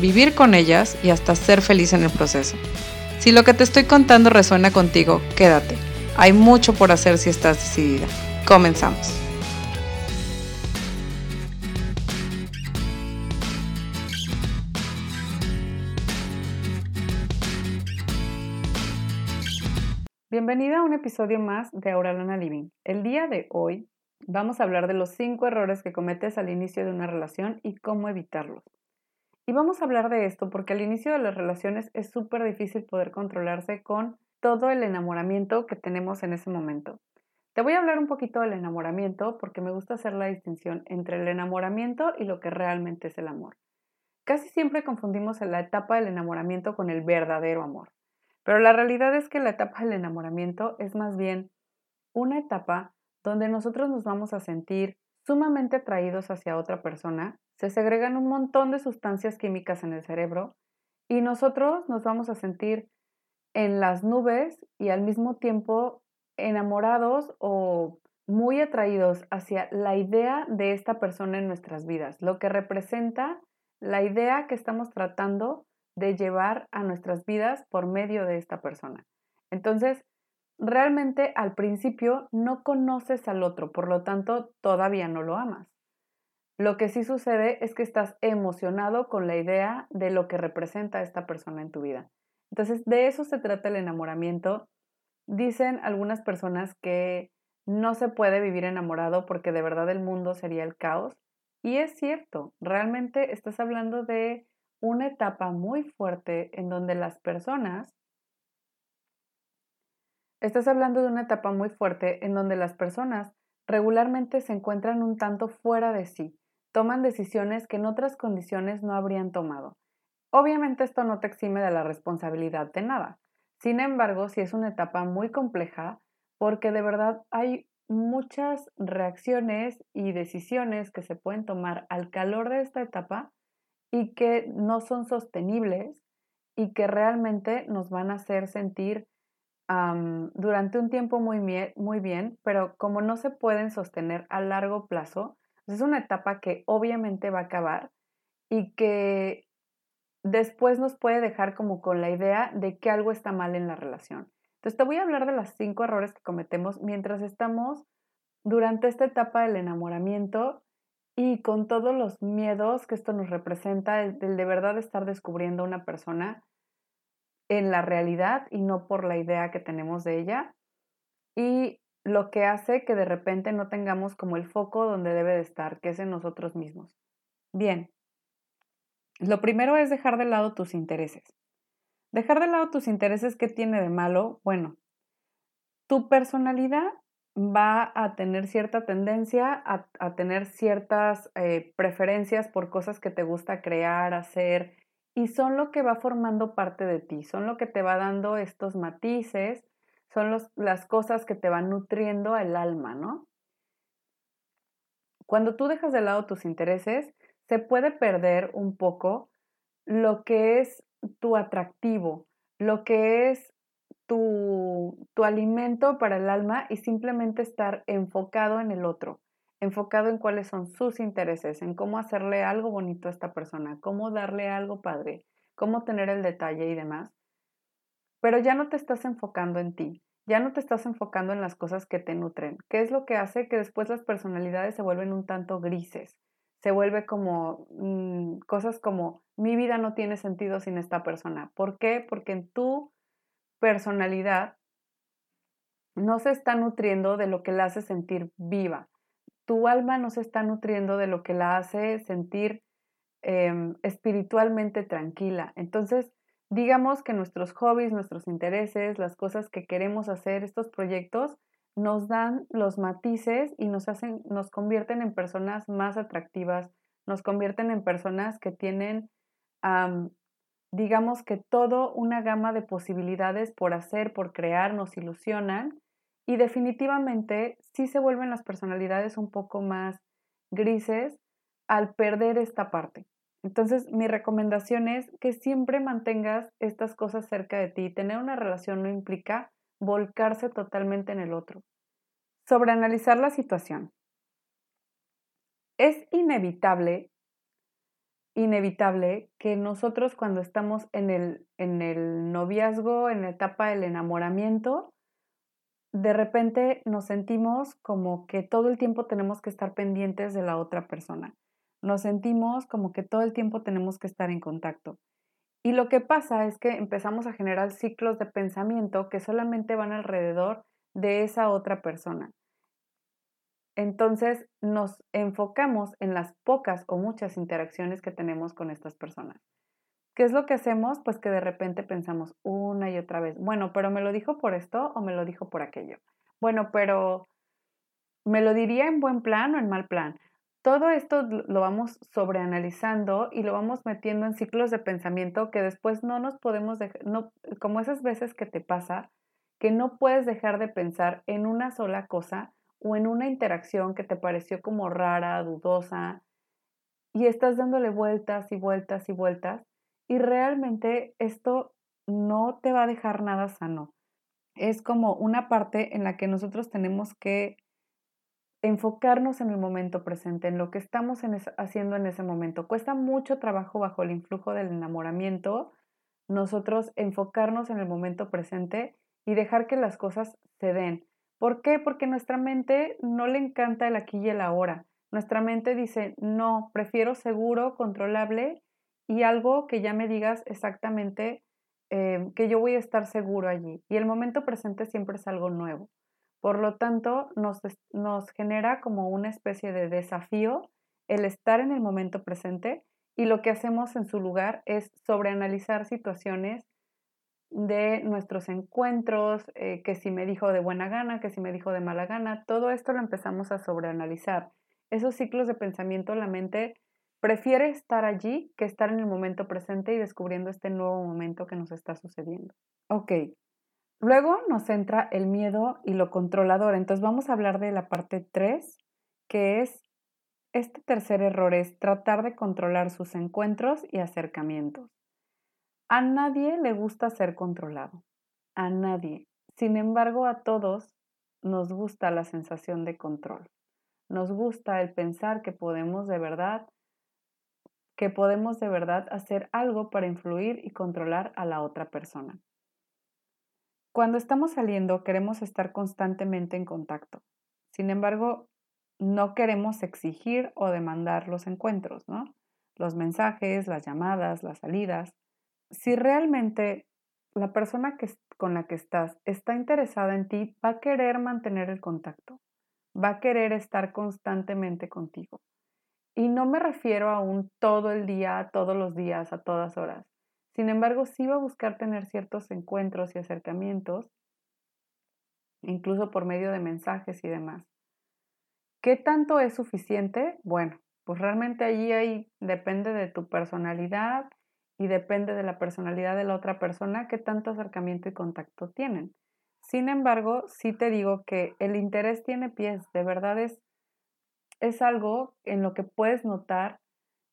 vivir con ellas y hasta ser feliz en el proceso. Si lo que te estoy contando resuena contigo, quédate. Hay mucho por hacer si estás decidida. Comenzamos. Bienvenida a un episodio más de Auralana Living. El día de hoy vamos a hablar de los cinco errores que cometes al inicio de una relación y cómo evitarlos. Y vamos a hablar de esto porque al inicio de las relaciones es súper difícil poder controlarse con todo el enamoramiento que tenemos en ese momento. Te voy a hablar un poquito del enamoramiento porque me gusta hacer la distinción entre el enamoramiento y lo que realmente es el amor. Casi siempre confundimos la etapa del enamoramiento con el verdadero amor, pero la realidad es que la etapa del enamoramiento es más bien una etapa donde nosotros nos vamos a sentir sumamente atraídos hacia otra persona, se segregan un montón de sustancias químicas en el cerebro y nosotros nos vamos a sentir en las nubes y al mismo tiempo enamorados o muy atraídos hacia la idea de esta persona en nuestras vidas, lo que representa la idea que estamos tratando de llevar a nuestras vidas por medio de esta persona. Entonces, realmente al principio no conoces al otro, por lo tanto todavía no lo amas. Lo que sí sucede es que estás emocionado con la idea de lo que representa esta persona en tu vida. Entonces, de eso se trata el enamoramiento. Dicen algunas personas que no se puede vivir enamorado porque de verdad el mundo sería el caos. Y es cierto, realmente estás hablando de una etapa muy fuerte en donde las personas Estás hablando de una etapa muy fuerte en donde las personas regularmente se encuentran un tanto fuera de sí, toman decisiones que en otras condiciones no habrían tomado. Obviamente esto no te exime de la responsabilidad de nada. Sin embargo, sí es una etapa muy compleja porque de verdad hay muchas reacciones y decisiones que se pueden tomar al calor de esta etapa y que no son sostenibles y que realmente nos van a hacer sentir durante un tiempo muy, muy bien, pero como no se pueden sostener a largo plazo, es una etapa que obviamente va a acabar y que después nos puede dejar como con la idea de que algo está mal en la relación. Entonces te voy a hablar de los cinco errores que cometemos mientras estamos durante esta etapa del enamoramiento y con todos los miedos que esto nos representa, el, el de verdad estar descubriendo a una persona en la realidad y no por la idea que tenemos de ella. Y lo que hace que de repente no tengamos como el foco donde debe de estar, que es en nosotros mismos. Bien, lo primero es dejar de lado tus intereses. Dejar de lado tus intereses, ¿qué tiene de malo? Bueno, tu personalidad va a tener cierta tendencia a, tener ciertas eh, preferencias por cosas que te gusta crear, hacer, y son lo que va formando parte de ti, son lo que te va dando estos matices, son las cosas que te van nutriendo el alma, ¿no? Cuando tú dejas de lado tus intereses, se puede perder un poco lo que es tu atractivo, lo que es tu, tu alimento para el alma y simplemente estar enfocado en el otro enfocado en cuáles son sus intereses, en cómo hacerle algo bonito a esta persona, cómo darle algo padre, cómo tener el detalle y demás. Pero ya no te estás enfocando en ti, ya no te estás enfocando en las cosas que te nutren, ¿Qué es lo que hace que después las personalidades se vuelven un tanto grises, se vuelve como mm, cosas como mi vida no tiene sentido sin esta persona. ¿Por qué? Porque en tu personalidad no se está nutriendo de lo que la hace sentir viva, tu alma no se está nutriendo de lo que la hace sentir em, espiritualmente tranquila. Entonces, digamos que nuestros hobbies, nuestros intereses, las cosas que queremos hacer, estos proyectos, nos dan los matices y nos hacen, nos convierten en personas más atractivas, nos convierten en personas que tienen digamos que todo una gama de posibilidades por hacer, por crear, nos ilusionan y definitivamente sí se vuelven las personalidades un poco más grises al perder esta parte. Entonces, mi recomendación es que siempre mantengas estas cosas cerca de ti. Tener una relación no implica volcarse totalmente en el otro. Sobreanalizar la situación. Es inevitable, inevitable que nosotros cuando estamos en el, en el noviazgo, en la etapa del enamoramiento, de repente nos sentimos como que todo el tiempo tenemos que estar pendientes de la otra persona. Nos sentimos como que todo el tiempo tenemos que estar en contacto. Y lo que pasa es que empezamos a generar ciclos de pensamiento que solamente van alrededor de esa otra persona. Entonces nos enfocamos en las pocas o muchas interacciones que tenemos con estas personas. ¿Qué es lo que hacemos? Pues que de repente pensamos una y otra vez, bueno, pero me lo dijo por esto o me lo dijo por aquello. Bueno, pero me lo diría en buen plan o en mal plan. Todo esto lo vamos sobreanalizando y lo vamos metiendo en ciclos de pensamiento que después no nos podemos dejar, como esas veces que te pasa, que no puedes dejar de pensar en una sola cosa o en una interacción que te pareció como rara, dudosa, y estás dándole vueltas y vueltas y vueltas y realmente esto no te va a dejar nada sano. Es como una parte en la que nosotros tenemos que enfocarnos en el momento presente, en lo que estamos haciendo en ese momento. Cuesta mucho trabajo bajo el influjo del enamoramiento nosotros enfocarnos en el momento presente y dejar que las cosas se den. ¿Por qué? Porque nuestra mente no le encanta el aquí y el ahora. Nuestra mente dice, no, prefiero seguro, controlable y algo que ya me digas exactamente eh, que yo voy a estar seguro allí. Y el momento presente siempre es algo nuevo. Por lo tanto, nos, nos genera como una especie de desafío el estar en el momento presente y lo que hacemos en su lugar es sobreanalizar situaciones de nuestros encuentros, eh, que si me dijo de buena gana, que si me dijo de mala gana, todo esto lo empezamos a sobreanalizar. Esos ciclos de pensamiento, la mente prefiere estar allí que estar en el momento presente y descubriendo este nuevo momento que nos está sucediendo. Ok, luego nos entra el miedo y lo controlador. Entonces vamos a hablar de la parte 3, que es este tercer error es tratar de controlar sus encuentros y acercamientos. A nadie le gusta ser controlado, a nadie. Sin embargo, a todos nos gusta la sensación de control. Nos gusta el pensar que podemos de verdad que podemos de verdad hacer algo para influir y controlar a la otra persona. Cuando estamos saliendo queremos estar constantemente en contacto. Sin embargo, no queremos exigir o demandar los encuentros, ¿no? Los mensajes, las llamadas, las salidas. Si realmente la persona con la que estás está interesada en ti, va a querer mantener el contacto, va a querer estar constantemente contigo. Y no me refiero a un todo el día, todos los días, a todas horas. Sin embargo, sí va a buscar tener ciertos encuentros y acercamientos, incluso por medio de mensajes y demás. ¿Qué tanto es suficiente? Bueno, pues realmente allí ahí depende de tu personalidad y depende de la personalidad de la otra persona qué tanto acercamiento y contacto tienen. Sin embargo, sí te digo que el interés tiene pies, de verdad es es algo en lo que puedes notar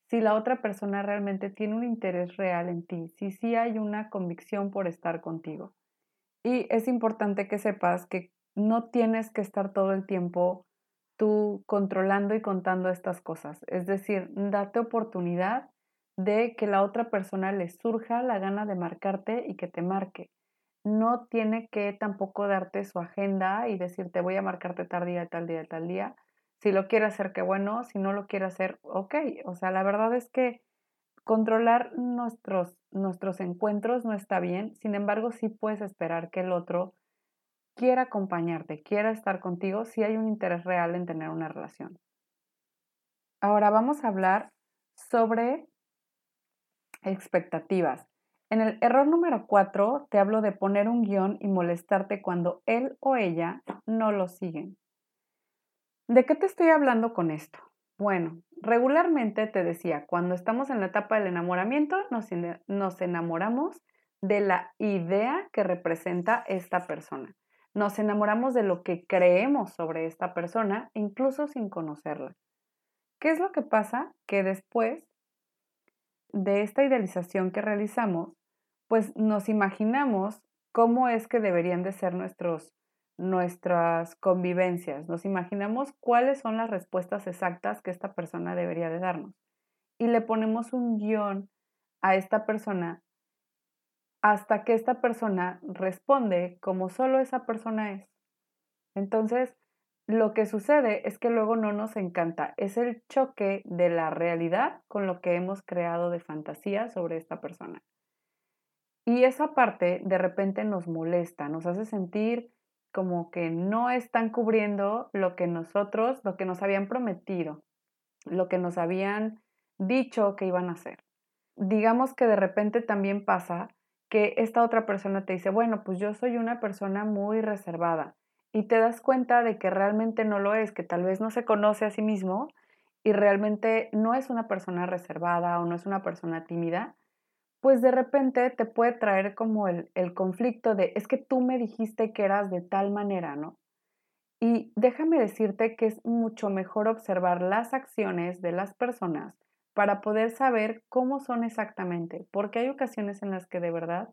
si la otra persona realmente tiene un interés real en ti, si sí hay una convicción por estar contigo. Y es importante que sepas que no tienes que estar todo el tiempo tú controlando y contando estas cosas. Es decir, date oportunidad de que la otra persona le surja la gana de marcarte y que te marque. No tiene que tampoco darte su agenda y decirte voy a marcarte tal día, tal día, tal día si lo quiere hacer, qué bueno. Si no lo quiere hacer, ok. O sea, la verdad es que controlar nuestros, nuestros encuentros no está bien. Sin embargo, sí puedes esperar que el otro quiera acompañarte, quiera estar contigo si hay un interés real en tener una relación. Ahora vamos a hablar sobre expectativas. En el error número 4 te hablo de poner un guion y molestarte cuando él o ella no lo siguen. ¿De qué te estoy hablando con esto? Bueno, regularmente te decía, cuando estamos en la etapa del enamoramiento, nos, nos enamoramos de la idea que representa esta persona. Nos enamoramos de lo que creemos sobre esta persona, incluso sin conocerla. ¿Qué es lo que pasa? Que después de esta idealización que realizamos, pues nos imaginamos cómo es que deberían de ser nuestros, nuestras convivencias, nos imaginamos cuáles son las respuestas exactas que esta persona debería de darnos y le ponemos un guion a esta persona hasta que esta persona responde como solo esa persona es. Entonces, lo que sucede es que luego no nos encanta, es el choque de la realidad con lo que hemos creado de fantasía sobre esta persona. Y esa parte de repente nos molesta, nos hace sentir como que no están cubriendo lo que nosotros, lo que nos habían prometido, lo que nos habían dicho que iban a hacer. Digamos que de repente también pasa que esta otra persona te dice, bueno, pues yo soy una persona muy reservada y te das cuenta de que realmente no lo es, que tal vez no se conoce a sí mismo y realmente no es una persona reservada o no es una persona tímida, pues de repente te puede traer como el, conflicto de, es que tú me dijiste que eras de tal manera, ¿no? Y déjame decirte que es mucho mejor observar las acciones de las personas para poder saber cómo son exactamente, porque hay ocasiones en las que de verdad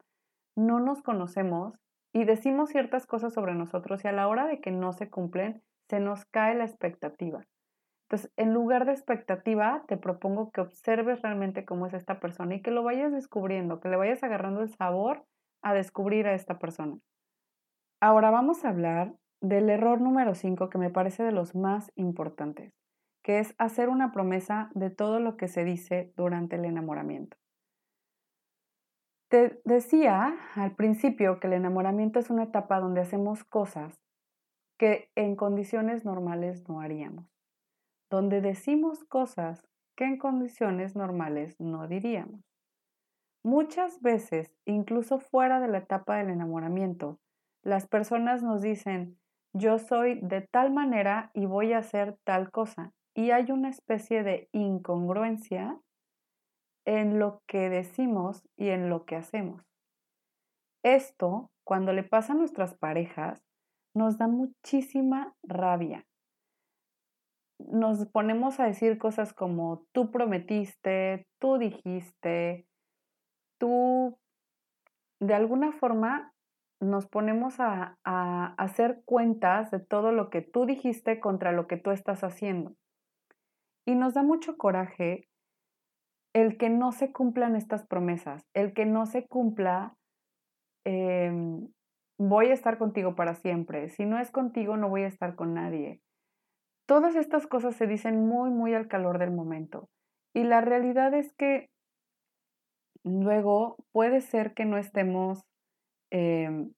no nos conocemos y decimos ciertas cosas sobre nosotros y a la hora de que no se cumplen, se nos cae la expectativa. Entonces, en lugar de expectativa, te propongo que observes realmente cómo es esta persona y que lo vayas descubriendo, que le vayas agarrando el sabor a descubrir a esta persona. Ahora vamos a hablar del error número 5 que me parece de los más importantes, que es hacer una promesa de todo lo que se dice durante el enamoramiento. Te decía al principio que el enamoramiento es una etapa donde hacemos cosas que en condiciones normales no haríamos donde decimos cosas que en condiciones normales no diríamos. Muchas veces, incluso fuera de la etapa del enamoramiento, las personas nos dicen, yo soy de tal manera y voy a hacer tal cosa. Y hay una especie de incongruencia en lo que decimos y en lo que hacemos. Esto, cuando le pasa a nuestras parejas, nos da muchísima rabia nos ponemos a decir cosas como tú prometiste, tú dijiste, tú, de alguna forma nos ponemos a, a, hacer cuentas de todo lo que tú dijiste contra lo que tú estás haciendo. Y nos da mucho coraje el que no se cumplan estas promesas, el que no se cumpla, em, voy a estar contigo para siempre, si no es contigo no voy a estar con nadie Todas estas cosas se dicen muy, muy al calor del momento. Y la realidad es que luego puede ser que no estemos, em,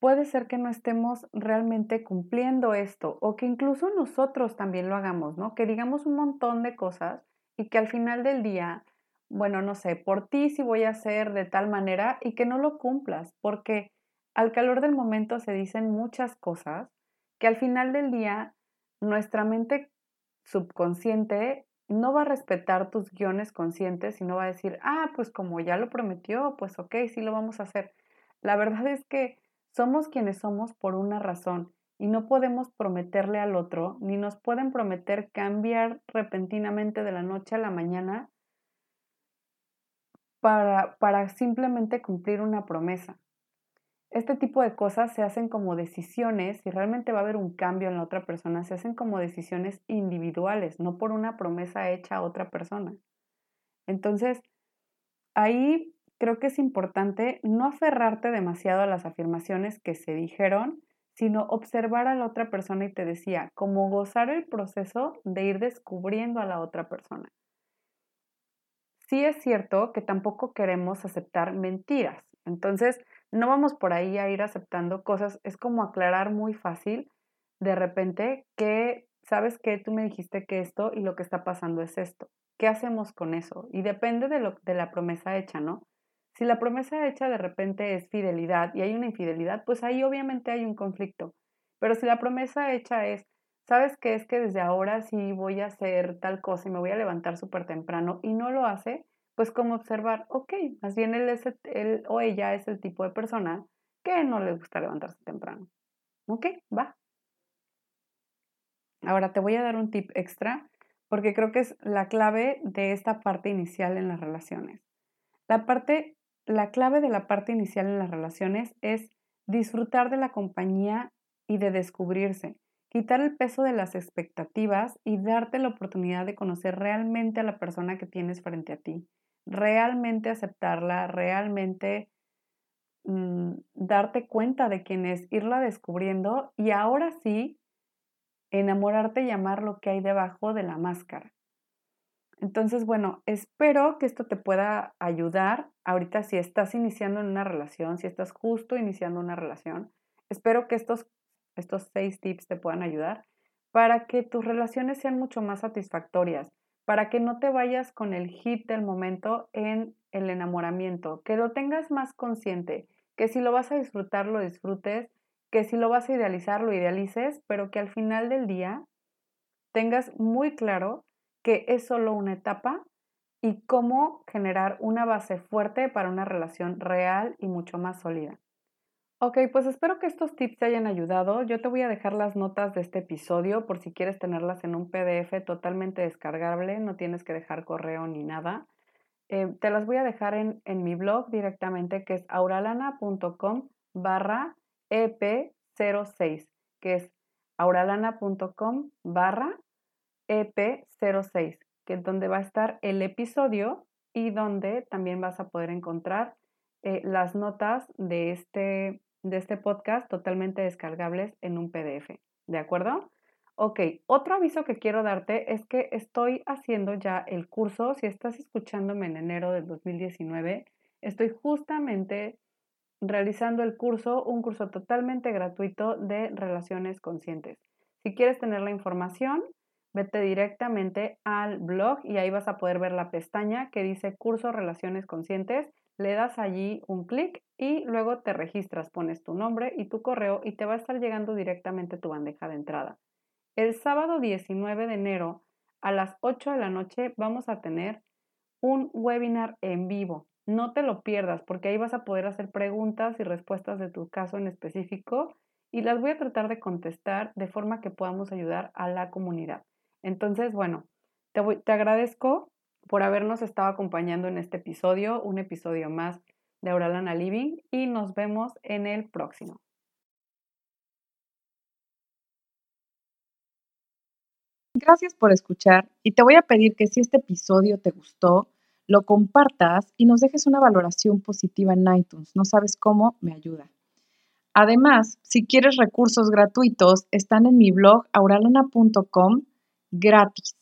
puede ser que no estemos realmente cumpliendo esto o que incluso nosotros también lo hagamos, ¿no? Que digamos un montón de cosas y que al final del día, bueno, no sé, por ti sí voy a hacer de tal manera y que no lo cumplas, porque al calor del momento se dicen muchas cosas que al final del día nuestra mente subconsciente no va a respetar tus guiones conscientes y no va a decir, ah, pues como ya lo prometió, pues ok, sí lo vamos a hacer. La verdad es que somos quienes somos por una razón y no podemos prometerle al otro, ni nos pueden prometer cambiar repentinamente de la noche a la mañana para, para simplemente cumplir una promesa este tipo de cosas se hacen como decisiones y realmente va a haber un cambio en la otra persona, se hacen como decisiones individuales, no por una promesa hecha a otra persona. Entonces, ahí creo que es importante no aferrarte demasiado a las afirmaciones que se dijeron, sino observar a la otra persona y te decía, como gozar el proceso de ir descubriendo a la otra persona. Sí es cierto que tampoco queremos aceptar mentiras. Entonces, no vamos por ahí a ir aceptando cosas, es como aclarar muy fácil de repente que, sabes que tú me dijiste que esto y lo que está pasando es esto. ¿Qué hacemos con eso? Y depende de, lo, de la promesa hecha, ¿no? Si la promesa hecha de repente es fidelidad y hay una infidelidad, pues ahí obviamente hay un conflicto. Pero si la promesa hecha es ¿sabes qué? Es que desde ahora sí voy a hacer tal cosa y me voy a levantar súper temprano y no lo hace, pues como observar, ok, más bien él, es él o ella es el tipo de persona que no le gusta levantarse temprano. Ok, va. Ahora te voy a dar un tip extra porque creo que es la clave de esta parte inicial en las relaciones. La parte, la clave de la parte inicial en las relaciones es disfrutar de la compañía y de descubrirse, quitar el peso de las expectativas y darte la oportunidad de conocer realmente a la persona que tienes frente a ti, realmente aceptarla, realmente mm, darte cuenta de quién es, irla descubriendo y ahora sí enamorarte y amar lo que hay debajo de la máscara. Entonces, bueno, espero que esto te pueda ayudar ahorita si estás iniciando en una relación, si estás justo iniciando una relación. Espero que estos, estos seis tips te puedan ayudar para que tus relaciones sean mucho más satisfactorias, para que no te vayas con el hit del momento en el enamoramiento, que lo tengas más consciente, que si lo vas a disfrutar, lo disfrutes, que si lo vas a idealizar, lo idealices, pero que al final del día tengas muy claro que es solo una etapa y cómo generar una base fuerte para una relación real y mucho más sólida. Ok, pues espero que estos tips te hayan ayudado. Yo te voy a dejar las notas de este episodio por si quieres tenerlas en un PDF totalmente descargable, no tienes que dejar correo ni nada. Eh, te las voy a dejar en, en mi blog directamente que es auralana.com barra EP06, que es auralana.com barra EP06, que es donde va a estar el episodio y donde también vas a poder encontrar eh, las notas de este, de este podcast totalmente descargables en un PDF. ¿De acuerdo? Ok, otro aviso que quiero darte es que estoy haciendo ya el curso, si estás escuchándome en enero del 2019, estoy justamente realizando el curso, un curso totalmente gratuito de relaciones conscientes. Si quieres tener la información, vete directamente al blog y ahí vas a poder ver la pestaña que dice curso Relaciones Conscientes. Le das allí un clic y luego te registras, pones tu nombre y tu correo y te va a estar llegando directamente tu bandeja de entrada. El sábado 19 de enero a las 8 de la noche vamos a tener un webinar en vivo. No te lo pierdas porque ahí vas a poder hacer preguntas y respuestas de tu caso en específico y las voy a tratar de contestar de forma que podamos ayudar a la comunidad. Entonces, bueno, te, te agradezco por habernos estado acompañando en este episodio, un episodio más de Auralana Living y nos vemos en el próximo. Gracias por escuchar y te voy a pedir que si este episodio te gustó, lo compartas y nos dejes una valoración positiva en iTunes. No sabes cómo, me ayuda. Además, si quieres recursos gratuitos, están en mi blog auralana.com gratis.